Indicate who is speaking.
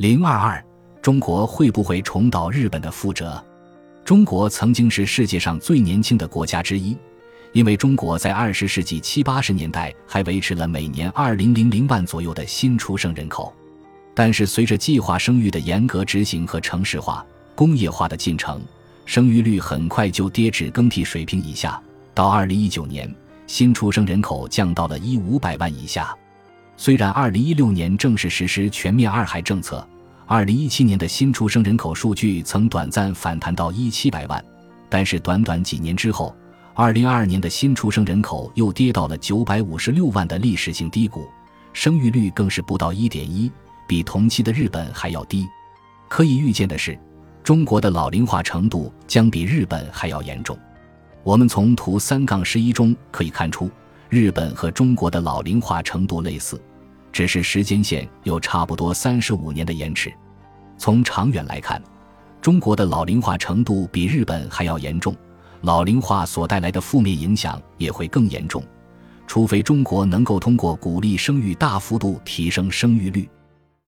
Speaker 1: 零二二，中国会不会重蹈日本的覆辙？中国曾经是世界上最年轻的国家之一，因为中国在二十世纪七八十年代还维持了每年二零零零万左右的新出生人口。但是，随着计划生育的严格执行和城市化、工业化的进程，生育率很快就跌至更替水平以下。到二零一九年，新出生人口降到了一五百万以下。虽然二零一六年正式实施全面二孩政策，二零一七年的新出生人口数据曾短暂反弹到一七百万，但是短短几年之后，二零二二年的新出生人口又跌到了九百五十六万的历史性低谷，生育率更是不到一点一，比同期的日本还要低。可以预见的是，中国的老龄化程度将比日本还要严重。我们从图三杠十一中可以看出，日本和中国的老龄化程度类似。只是时间线有差不多三十五年的延迟。从长远来看，中国的老龄化程度比日本还要严重，老龄化所带来的负面影响也会更严重，除非中国能够通过鼓励生育大幅度提升生育率。